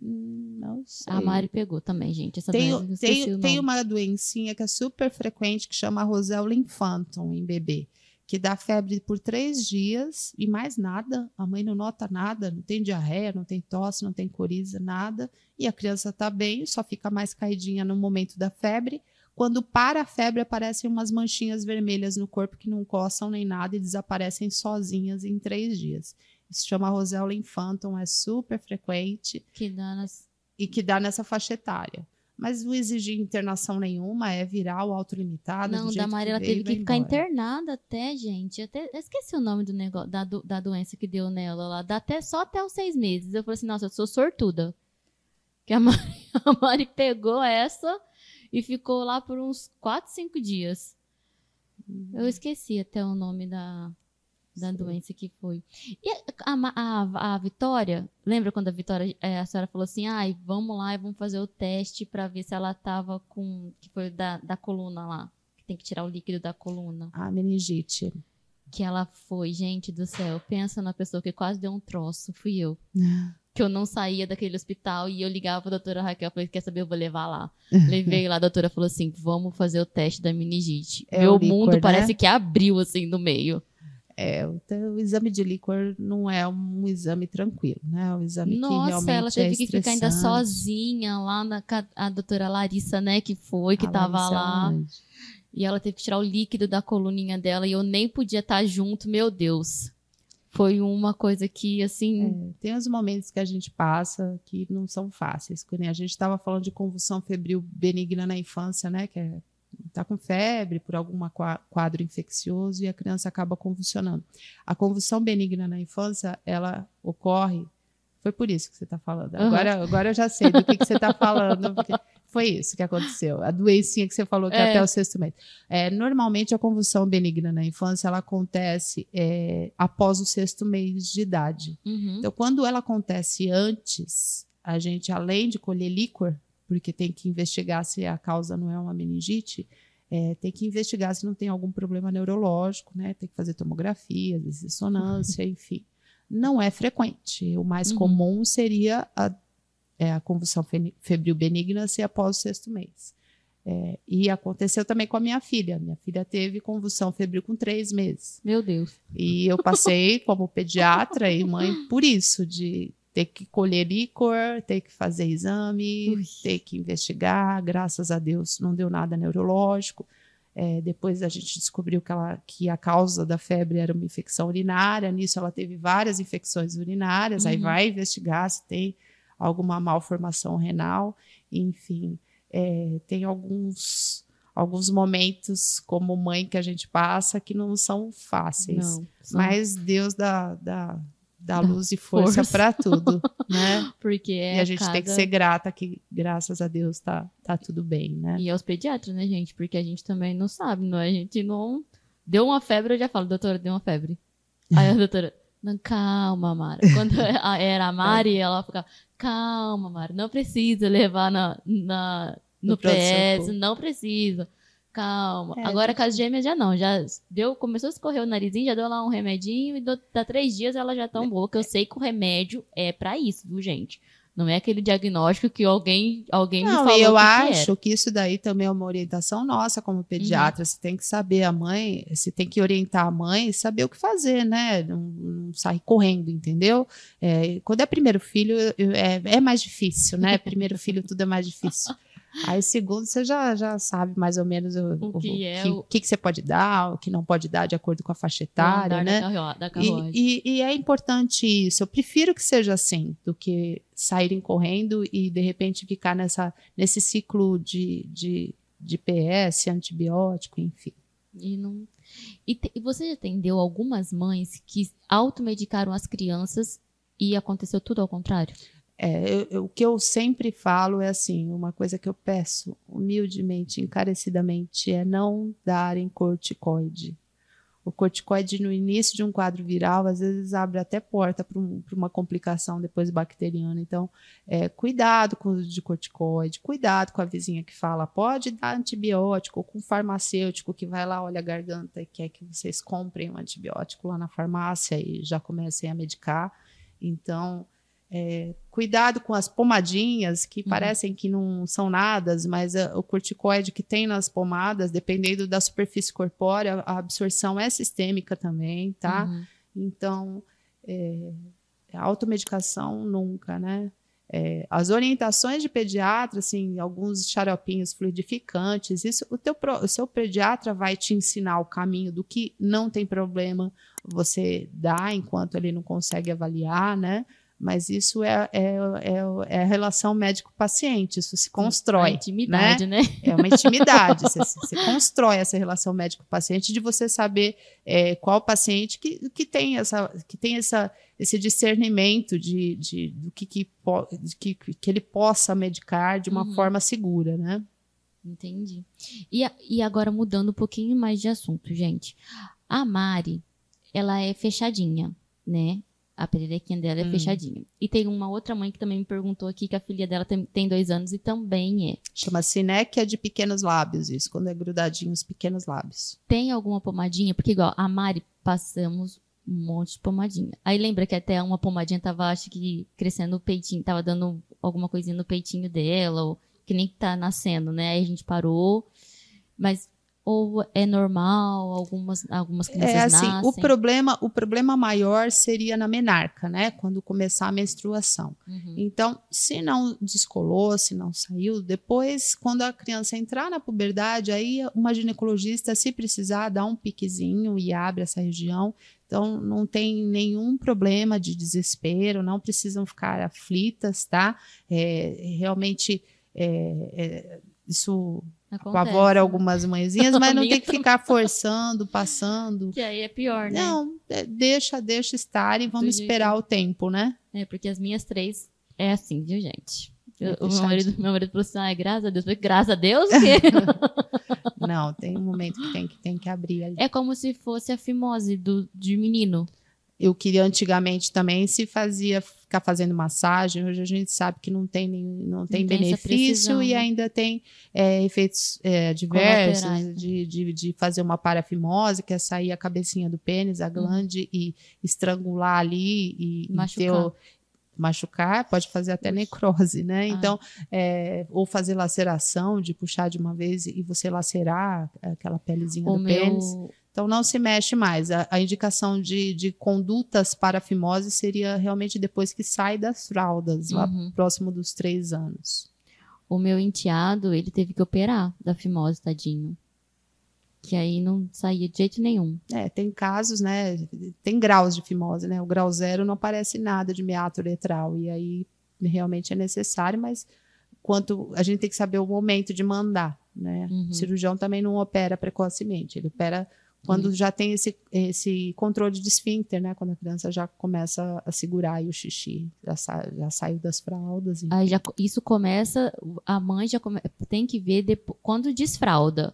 Hum, Não sei. A Mari pegou também, gente. Essa Tem, doença. tem, tem uma doencinha que é super frequente que chama Rosella infantum em bebê, que dá febre por três dias e mais nada. A mãe não nota nada, não tem diarreia, não tem tosse, não tem coriza, nada. E a criança está bem, só fica mais caidinha no momento da febre. Quando para a febre, aparecem umas manchinhas vermelhas no corpo que não coçam nem nada e desaparecem sozinhas em três dias. Isso chama Rosella infantum, é super frequente Que dá nas. e que dá nessa faixa etária. Mas não exige internação nenhuma, é viral, autolimitada. Não, da jeito Mari ela teve que ficar embora. internada até, gente. Até, eu esqueci o nome do negócio, da, do- da doença que deu nela lá. Dá até, só até os seis meses. Eu falei assim, nossa, eu sou sortuda. Que a Mari, a Mari pegou essa e ficou lá por uns quatro, cinco dias. Eu esqueci até o nome da, da doença que foi. E a, a, a Vitória, lembra quando a Vitória, eh, a senhora falou assim, ai, vamos lá e vamos fazer o teste pra ver se ela tava com, que foi da, da coluna lá, que tem que tirar o líquido da coluna. A meningite. Que ela foi, gente do céu, pensa na pessoa que quase deu um troço, fui eu. Que eu não saía daquele hospital e eu ligava pra doutora Raquel, falei, quer saber, eu vou levar lá. Levei lá, a doutora falou assim, vamos fazer o teste da meningite. É Meu o líquor, mundo né? parece que abriu, assim, no meio. É, o, te- o exame de líquor não é um exame tranquilo, né? É um exame que Nossa, realmente ela teve é que ficar ainda sozinha lá na a doutora Larissa, né, que foi, que A tava Larissa lá. Lande. E ela teve que tirar o líquido da coluninha dela e eu nem podia estar junto, meu Deus. Foi uma coisa que, assim, É, tem os momentos que a gente passa que não são fáceis. nem A gente estava falando de convulsão febril benigna na infância, né? Que é tá com febre por algum quadro infeccioso e a criança acaba convulsionando. A convulsão benigna na infância, ela ocorre. Foi por isso que você está falando. Uhum. Agora, agora eu já sei do que, que você está falando. porque foi isso que aconteceu. A doencinha que você falou que é É. até o sexto mês. É, normalmente a convulsão benigna na infância ela acontece é, após o sexto mês de idade. uhum. Então, quando ela acontece antes, a gente, além de colher líquor, porque tem que investigar se a causa não é uma meningite, é, tem que investigar se não tem algum problema neurológico, né? Tem que fazer tomografia, ressonância, enfim. Não é frequente. O mais Uhum. comum seria a, é, a convulsão fe- febril benigna ser após o sexto mês. É, e aconteceu também com a minha filha. Minha filha teve convulsão febril com três meses. Meu Deus. E eu passei como pediatra e mãe por isso, de ter que colher líquor, ter que fazer exame, Ui. ter que investigar. Graças a Deus não deu nada neurológico. É, depois a gente descobriu que, ela, que a causa da febre era uma infecção urinária. Nisso ela teve várias infecções urinárias. Aí Uhum. vai investigar se tem alguma malformação renal. Enfim, é, tem alguns alguns momentos como mãe que a gente passa que não são fáceis. Não. Mas Deus dá, dá, dá Dá luz e força força. para tudo, né? Porque é e a gente tem que cada- ser grata que, graças a Deus, tá, tá tudo bem, né? E aos pediatras, né, gente? Porque a gente também não sabe, não é? A gente não. Deu uma febre, eu já falo, doutora, deu uma febre. Aí a doutora, não, calma, Mara. Quando era a Mari, ela ficava, calma, Mara, não precisa levar na, na, no, No. PS, não precisa. Calma. É, Agora gente. com as gêmeas já não, já deu, começou a escorrer o narizinho, já deu lá um remedinho e do, dá três dias ela já tão boa, que eu sei que o remédio é pra isso, viu, gente? Não é aquele diagnóstico que alguém, alguém me Não, falou e eu que acho era. que isso daí também é uma orientação nossa como pediatra. Você tem que saber a mãe, você tem que orientar a mãe e saber o que fazer, né? Não, não sair correndo, entendeu? É, quando é primeiro filho, é, é mais difícil, né? Primeiro filho tudo é mais difícil. Aí, segundo, você já, já sabe mais ou menos o, O que o, é que, o- que, que você pode dar, o que não pode dar de acordo com a faixa etária, né? Da, carruagem, da carruagem. E, e- e é importante isso. Eu prefiro que seja assim do que saírem correndo e de repente ficar nessa, nesse ciclo de, de, de PS, antibiótico, enfim. E, não... e, te- e você já atendeu algumas mães que automedicaram as crianças e aconteceu tudo ao contrário? É, eu- eu- o que eu sempre falo é assim: uma coisa que eu peço humildemente, encarecidamente, é não darem corticoide. O corticoide, no início de um quadro viral, às vezes abre até porta para um- uma complicação depois bacteriana. Então, é, cuidado com o uso de corticoide, cuidado com a vizinha que fala, pode dar antibiótico, ou com o farmacêutico que vai lá, olha a garganta e quer que vocês comprem um antibiótico lá na farmácia e já comecem a medicar. Então, é, cuidado com as pomadinhas que Uhum. parecem que não são nada, mas ah, o corticoide que tem nas pomadas, dependendo da superfície corpórea, a absorção é sistêmica também, tá? Uhum. Então, é, a automedicação nunca, né? É, as orientações de pediatra, assim, alguns xaropinhos fluidificantes, isso o, teu, o seu pediatra vai te ensinar o caminho do que não tem problema você dar enquanto ele não consegue avaliar, né? Mas isso é, é, é, é a relação médico-paciente, isso se constrói. intimidade, né? É uma intimidade. você, você constrói essa relação médico-paciente de você saber é, qual paciente que, que tem, essa, que tem essa, esse discernimento de, de, do que, que, que, que ele possa medicar de uma Uhum. forma segura, né? Entendi. E, e agora mudando um pouquinho mais de assunto, gente. A Mari, ela é fechadinha, né? A pererequinha dela é Hum. fechadinha. E tem uma outra mãe que também me perguntou aqui que a filha dela tem, tem dois anos e também é. Chama sinéquia de pequenos lábios, isso, quando é grudadinho os pequenos lábios. Tem alguma pomadinha? Porque, igual, a Mari passamos um monte de pomadinha. Aí lembra que até uma pomadinha tava, acho que, crescendo o peitinho, tava dando alguma coisinha no peitinho dela, ou que nem tá nascendo, né? Aí a gente parou. Mas, ou é normal, algumas, algumas crianças É assim, nascem. o problema, o problema maior seria na menarca, né? Quando começar a menstruação. Uhum. Então, se não descolou, se não saiu, depois, quando a criança entrar na puberdade, aí uma ginecologista, se precisar, dá um piquezinho e abre essa região. Então, não tem nenhum problema de desespero, não precisam ficar aflitas, tá? É, realmente, é, é, isso Acontece, apavora né? algumas mãezinhas, mas não tem que ficar forçando, passando. Que aí é pior, né? Não, é, deixa, deixa estar e vamos jeito. esperar o tempo, né? É, porque as minhas três é assim, viu, gente? É Eu- o meu marido, meu marido falou assim, ai, graças a Deus. Eu falei, graças a Deus, que Não, tem um momento que tem que, tem que abrir ali. é como se fosse a fimose do, de menino. Eu queria antigamente também se fazia ficar fazendo massagem, hoje a gente sabe que não tem, nem, não tem tem essa benefício precisão, e né? ainda tem é, efeitos é, Colaterais, né? de, de, de fazer uma parafimose, que é sair a cabecinha do pênis, a glande e estrangular ali e. Machucar. ter o- machucar, pode fazer até necrose, né? Ah. Então, é, ou fazer laceração, de puxar de uma vez e você lacerar aquela pelezinha O do pênis. Então não se mexe mais. A, a indicação de, de condutas para fimose seria realmente depois que sai das fraldas, lá Uhum. próximo dos três anos. o meu enteado, ele teve que operar da fimose, tadinho. Que aí não saía de jeito nenhum. É, tem casos, né? Tem graus de fimose, né? O grau zero não aparece nada de meato uretral, e aí realmente é necessário, mas quanto a gente tem que saber o momento de mandar, né? Uhum. O cirurgião também não opera precocemente, ele opera quando Uhum. já tem esse, esse controle de esfíncter, né? Quando a criança já começa a segurar o xixi, já, sa já saiu das fraldas. e- Aí já, isso começa, a mãe já come- tem que ver depo- quando desfralda.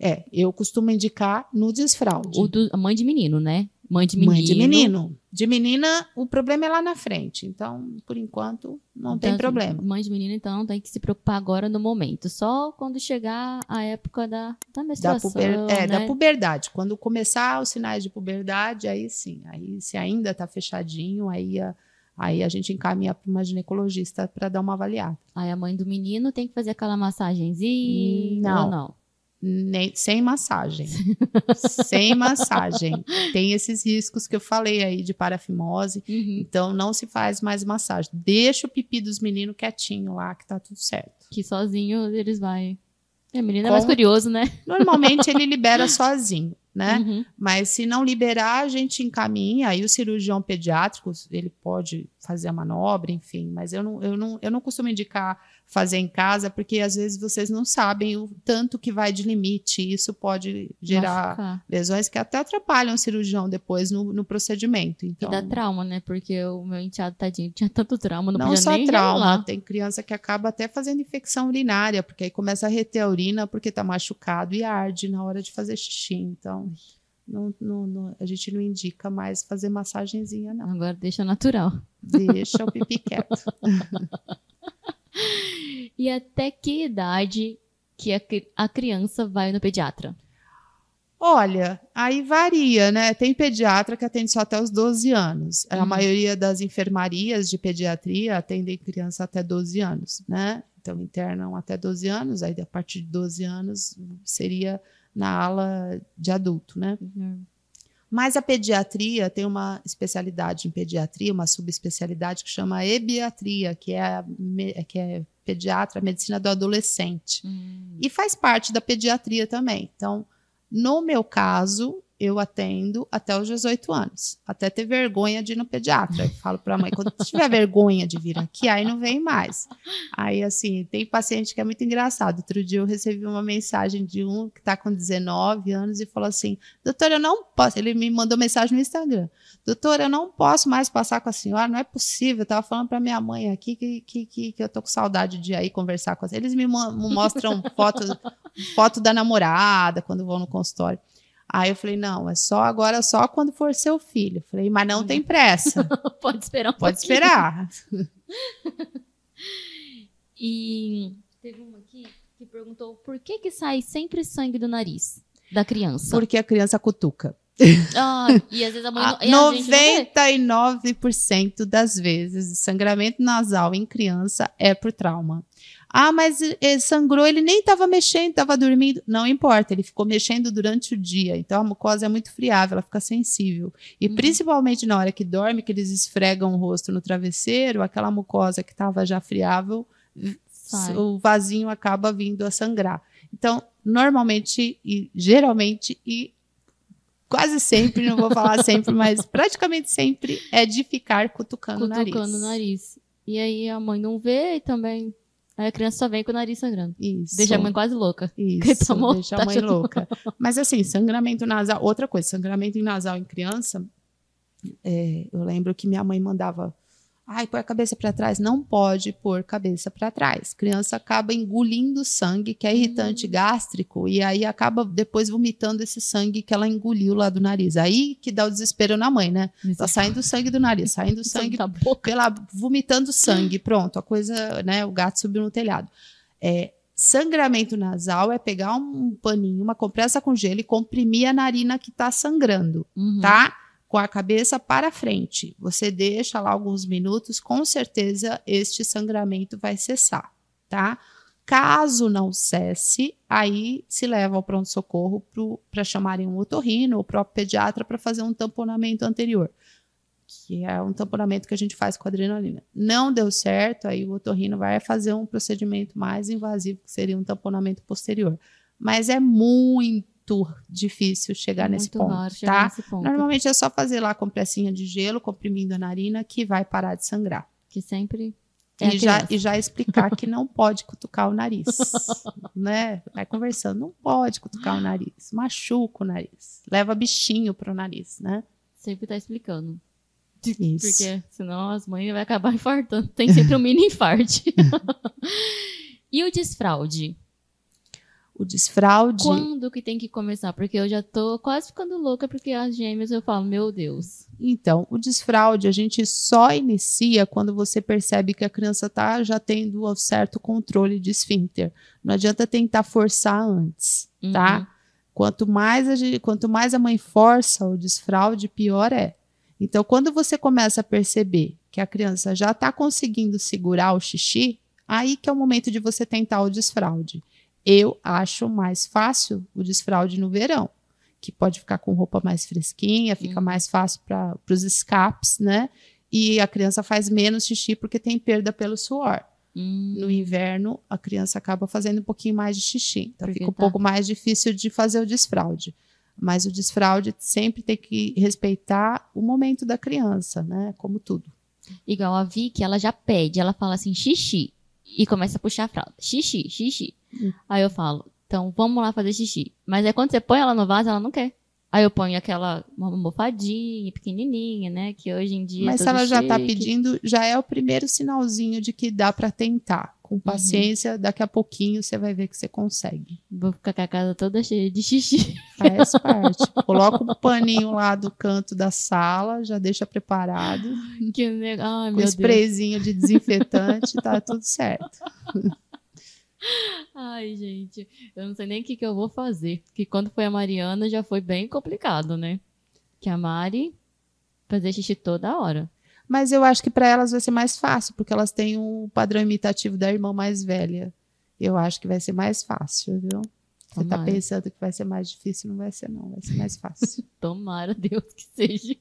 É, eu costumo indicar no desfraude. O do, a mãe de menino, né? Mãe de menino. Mãe de menino. De menina, o problema é lá na frente. Então, por enquanto, não Então, tem assim, problema. Mãe de menino, então, não tem que se preocupar agora no momento. Só quando chegar a época da, da Da, menstruação, puber, é, da né? puberdade. Quando começar os sinais de puberdade, aí sim. Aí, se ainda tá fechadinho, aí a, aí a gente encaminha para uma ginecologista para dar uma avaliada. Aí a mãe do menino tem que fazer aquela massagenzinha Não. ou não? Nem, sem massagem. sem massagem. Tem esses riscos que eu falei aí de parafimose. Uhum. Então, não se faz mais massagem. Deixa o pipi dos meninos quietinho lá, que tá tudo certo. Que sozinho eles vai. É, menino é mais curioso, né? Normalmente, ele libera sozinho, né? Uhum. Mas se não liberar, a gente encaminha. Aí o cirurgião pediátrico, ele pode fazer a manobra, enfim. Mas eu não, eu não, eu não costumo indicar fazer em casa, porque às vezes vocês não sabem o tanto que vai de limite. Isso pode gerar lesões que até atrapalham o cirurgião depois no, no procedimento. Então, E dá trauma, né? Porque o meu enteado, tadinho, tinha tanto trauma, não, não podia só nem trauma, tem criança que acaba até fazendo infecção urinária, porque aí começa a reter a urina porque tá machucado e arde na hora de fazer xixi. Então, não- não- não- a gente não indica mais fazer massagenzinha, não. Agora deixa natural. Deixa o pipi quieto. E até que idade que a, a criança vai no pediatra? Olha, aí varia, né? Tem pediatra que atende só até os 12 anos. A Uhum. maioria das enfermarias de pediatria atendem criança até 12 anos, né? Então, internam até 12 anos, aí a partir de 12 anos seria na ala de adulto, né? Mas a pediatria tem uma especialidade em pediatria, uma subespecialidade que chama ebiatria, que é, a que é pediatra, medicina do adolescente. Hum. E faz parte da pediatria também. Então, no meu caso, eu atendo até os 18 anos, até ter vergonha de ir no pediatra. Eu falo para a mãe, quando tiver vergonha de vir aqui, aí não vem mais. Aí, assim, tem paciente que é muito engraçado. Outro dia eu recebi uma mensagem de um que está com 19 anos e falou assim: Doutora, eu não posso. Ele me mandou mensagem no Instagram: Doutora, eu não posso mais passar com a senhora, não é possível. Eu estava falando para minha mãe aqui que, que, que, que eu tô com saudade de aí conversar com eles. Eles me mo- me mostram fotos foto da namorada quando vão no consultório. Aí eu falei, não, é só agora, só quando for seu filho. Falei, mas não tem pressa, Pode esperar um pode pouquinho. esperar. E teve uma aqui que perguntou por que que sai sempre sangue do nariz da criança? Porque a criança cutuca. Ah, e às vezes a mãe A não, e a gente não vê. 99% das vezes, sangramento nasal em criança é por trauma. Ah, mas ele sangrou, ele nem estava mexendo, estava dormindo. Não importa, ele ficou mexendo durante o dia. Então a mucosa é muito friável, ela fica sensível. E Uhum. principalmente na hora que dorme, que eles esfregam o rosto no travesseiro, aquela mucosa que estava já friável, Sai. o vasinho acaba vindo a sangrar. Então, normalmente e geralmente e quase sempre, não vou falar sempre, mas praticamente sempre é de ficar cutucando, o nariz. cutucando o nariz. E aí a mãe não vê e também. Aí a criança só vem com o nariz sangrando. Isso. Deixa a mãe quase louca. Isso, mo- deixa tá a mãe louca. Mas assim, sangramento nasal, outra coisa, sangramento nasal em criança, é, eu lembro que minha mãe mandava, ai, põe a cabeça para trás, não pode pôr cabeça para trás. Criança acaba engolindo sangue, que é irritante Hum. gástrico, e aí acaba depois vomitando esse sangue que ela engoliu lá do nariz. Aí que dá o desespero na mãe, né? Tá saindo sangue do nariz, saindo sangue da boca. pela vomitando sangue, pronto, a coisa, né, o gato subiu no telhado. É, sangramento nasal é pegar um paninho, uma compressa com gelo e comprimir a narina que tá sangrando, Uhum. tá? Com a cabeça para frente. Você deixa lá alguns minutos, com certeza este sangramento vai cessar, tá? Caso não cesse, aí se leva ao pronto-socorro para chamarem um otorrino ou o próprio pediatra para fazer um tamponamento anterior que é um tamponamento que a gente faz com adrenalina. Não deu certo, aí o otorrino vai fazer um procedimento mais invasivo, que seria um tamponamento posterior. Mas é muito difícil chegar nesse Muito ponto, raro chegar tá? nesse ponto. Normalmente é só fazer lá a compressinha de gelo, comprimindo a narina, que vai parar de sangrar. Que sempre. É e, já, e já explicar que não pode cutucar o nariz, né? Vai conversando, não pode cutucar o nariz, machuca o nariz, leva bichinho pro nariz, né? Sempre tá explicando. Isso. Porque senão as mães vão acabar infartando. Tem sempre um mini infarte. e o desfraude? O desfraude. Quando que tem que começar? Porque eu já tô quase ficando louca porque as gêmeas eu falo, meu Deus. Então, o desfraude a gente só inicia quando você percebe que a criança está já tendo um certo controle de esfíncter. Não adianta tentar forçar antes, Uhum. tá? Quanto mais, a gente- quanto mais a mãe força o desfraude, pior é. Então, quando você começa a perceber que a criança já está conseguindo segurar o xixi, aí que é o momento de você tentar o desfraude. Eu acho mais fácil o desfraude no verão, que pode ficar com roupa mais fresquinha, fica mais fácil para os escapes, né? E a criança faz menos xixi porque tem perda pelo suor. Hum, No inverno, a criança acaba fazendo um pouquinho mais de xixi. Então Porque fica um tá. pouco mais difícil de fazer o desfraude. Mas o desfraude sempre tem que respeitar o momento da criança, né? Como tudo. Igual a Vicky, ela já pede, ela fala assim, xixi. E começa a puxar a fralda. Xixi, xixi. Hum. Aí eu falo, então vamos lá fazer xixi. Mas aí quando você põe ela no vaso, ela não quer. Aí eu ponho aquela uma almofadinha, pequenininha, né? Que hoje em dia. é Mas se tudo ela já está pedindo, já é o primeiro sinalzinho de que dá para tentar. Uhum. Com paciência, daqui a pouquinho você vai ver que você consegue. Vou ficar com a casa toda cheia de xixi. Faz parte. Coloca um paninho lá do canto da sala, já deixa preparado. que legal. Ai, com meu Deus. sprayzinho de desinfetante, tá tudo certo. Ai, gente. Eu não sei nem o que, que eu vou fazer. Porque quando foi a Mariana já foi bem complicado, né? Que a Mari fazer xixi toda hora. Mas eu acho que para elas vai ser mais fácil, porque elas têm um padrão imitativo da irmã mais velha. Eu acho que vai ser mais fácil, viu? Você tá Tomara. pensando que vai ser mais difícil, não vai ser não, vai ser mais fácil. Tomara Deus que seja.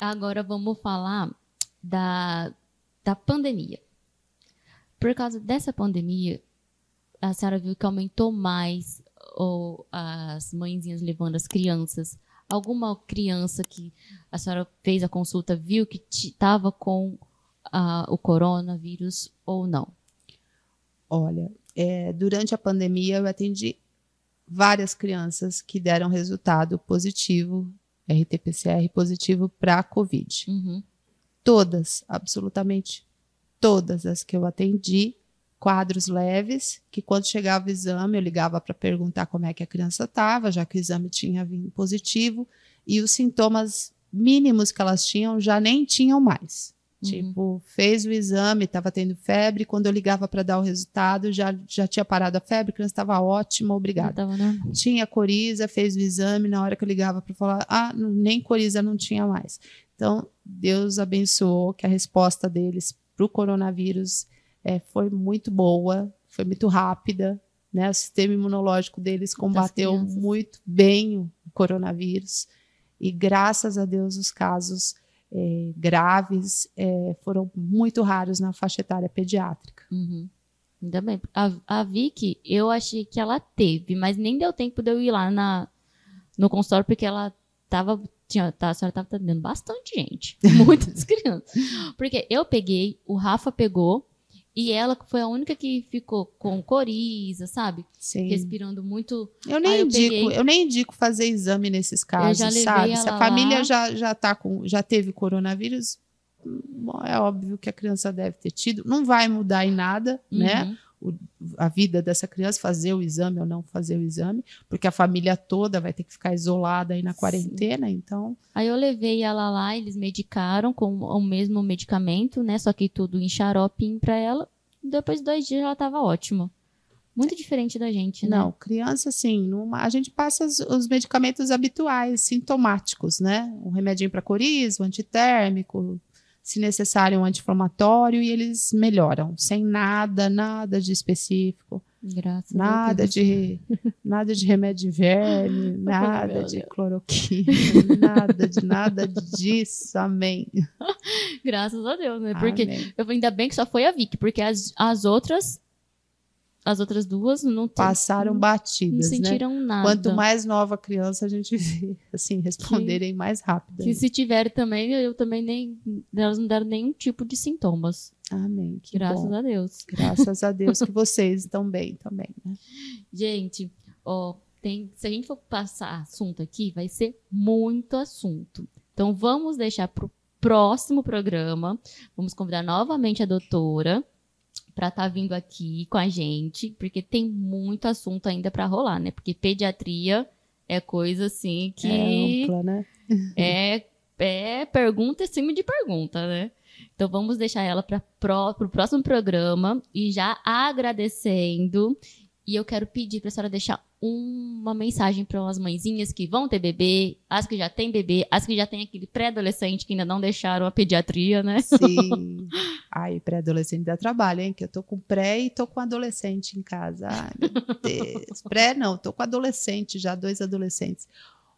Agora vamos falar da, da pandemia. Por causa dessa pandemia, a senhora viu que aumentou mais ou, as mãezinhas levando as crianças. Alguma criança que a senhora fez a consulta viu que estava com ah, o coronavírus ou não? Olha, é, durante a pandemia eu atendi várias crianças que deram resultado positivo, RT-PCR positivo para a Covid. Uhum. todas, absolutamente todas as que eu atendi, quadros leves, que quando chegava o exame eu ligava para perguntar como é que a criança estava, já que o exame tinha vindo positivo, e os sintomas mínimos que elas tinham já nem tinham mais. Uhum. Tipo, fez o exame, estava tendo febre, quando eu ligava para dar o resultado, já, já tinha parado a febre, a criança estava ótima, obrigada tinha coriza, fez o exame, na hora que eu ligava para falar, ah, nem coriza não tinha mais. Então, Deus abençoou que a resposta deles para o coronavírus eh, foi muito boa, foi muito rápida, né? O sistema imunológico deles combateu muito bem o coronavírus e graças a Deus os casos eh, graves eh, foram muito raros na faixa etária pediátrica. Uhum. Ainda bem. A, a Vicky, eu achei que ela teve, mas nem deu tempo de eu ir lá na, no consultório, porque ela tava. Tinha, tá, a senhora tava atendendo bastante gente. Muitas crianças. Porque eu peguei, o Rafa pegou, e ela foi a única que ficou com coriza, sabe? Sim. Respirando muito. Eu nem eu indico, peguei- eu nem indico fazer exame nesses casos, sabe? Se a família lá. já, já tá com, já teve coronavírus, bom, é óbvio que a criança deve ter tido. Não vai mudar em nada, né? Uhum. A vida dessa criança, fazer o exame ou não fazer o exame, porque a família toda vai ter que ficar isolada aí na Sim. quarentena, então. Aí eu levei ela lá, eles medicaram com o mesmo medicamento, né? Só que tudo em xaropinho pra ela. Depois de dois dias ela tava ótima. Muito diferente da gente, né? Não, criança, assim, numa- a gente passa os, os medicamentos habituais, sintomáticos, né? Um remedinho para coriza, um antitérmico, se necessário, um anti-inflamatório, e eles melhoram, sem nada, nada de específico, Graças a nada Deus. de, nada de remédio de verme, nada de cloroquina, nada de nada disso, amém. Graças a Deus, né? Porque Amém. eu ainda bem que só foi a Vicky, porque as, as outras. As outras duas não, Passaram não batidas, né? sentiram nada. Quanto mais nova a criança, a gente vê, assim, responderem mais rápido. Que se tiver também, eu também nem. Elas não deram nenhum tipo de sintomas. Amém, que graças bom. a Deus. Graças a Deus que vocês estão bem também, né? Gente, ó, tem, se a gente for passar assunto aqui, vai ser muito assunto. Então vamos deixar pro próximo programa. Vamos convidar novamente a doutora para estar vindo aqui com a gente, porque tem muito assunto ainda para rolar, né? Porque pediatria é coisa assim que É ampla, né? é, é pergunta em cima de pergunta, né? Então vamos deixar ela para o próximo programa e já agradecendo. E eu quero pedir para a senhora deixar uma mensagem para as mãezinhas que vão ter bebê, as que já têm bebê, as que já têm aquele pré-adolescente que ainda não deixaram a pediatria, né? Sim. Ai, pré-adolescente dá trabalho, hein? Que eu tô com pré e tô com adolescente em casa. Ai, meu Deus. Pré não, tô com adolescente já, dois adolescentes.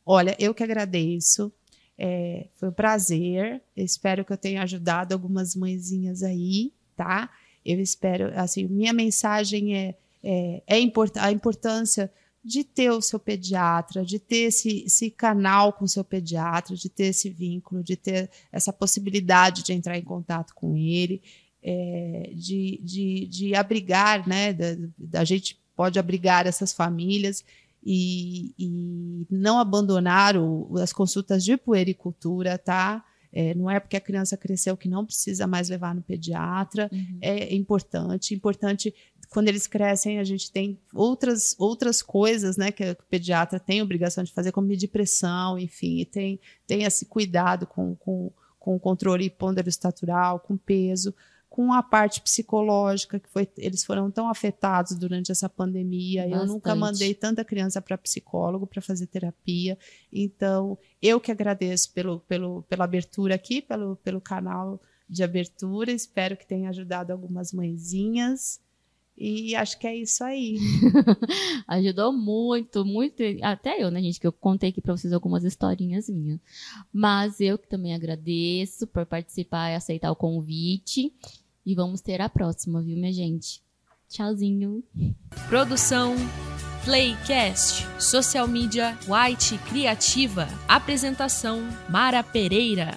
Olha, eu que agradeço. É, foi um prazer. Eu espero que eu tenha ajudado algumas mãezinhas aí, tá? Eu espero, assim, minha mensagem é, é, é import a importância de ter o seu pediatra, de ter esse, esse canal com o seu pediatra, de ter esse vínculo, de ter essa possibilidade de entrar em contato com ele, é, de, de, de abrigar, né? Da, da gente pode abrigar essas famílias e, e não abandonar o, as consultas de puericultura, tá? É, não é porque a criança cresceu que não precisa mais levar no pediatra. Uhum. É importante, importante quando eles crescem a gente tem outras outras coisas, né, que o pediatra tem obrigação de fazer, como medir pressão, enfim, e tem tem esse cuidado com, com, com o controle ponderostatural, com peso com a parte psicológica, que foi, eles foram tão afetados durante essa pandemia. Bastante. Eu nunca mandei tanta criança para psicólogo para fazer terapia. Então, eu que agradeço pelo, pelo, pela abertura aqui, pelo, pelo canal de abertura. Espero que tenha ajudado algumas mãezinhas. E acho que é isso aí. Ajudou muito, muito. Até eu, né, gente? Que eu contei aqui para vocês algumas historinhas minhas. Mas eu que também agradeço por participar e aceitar o convite. E vamos ter a próxima, viu, minha gente? Tchauzinho. Produção Playcast, social media White Criativa, apresentação Mara Pereira.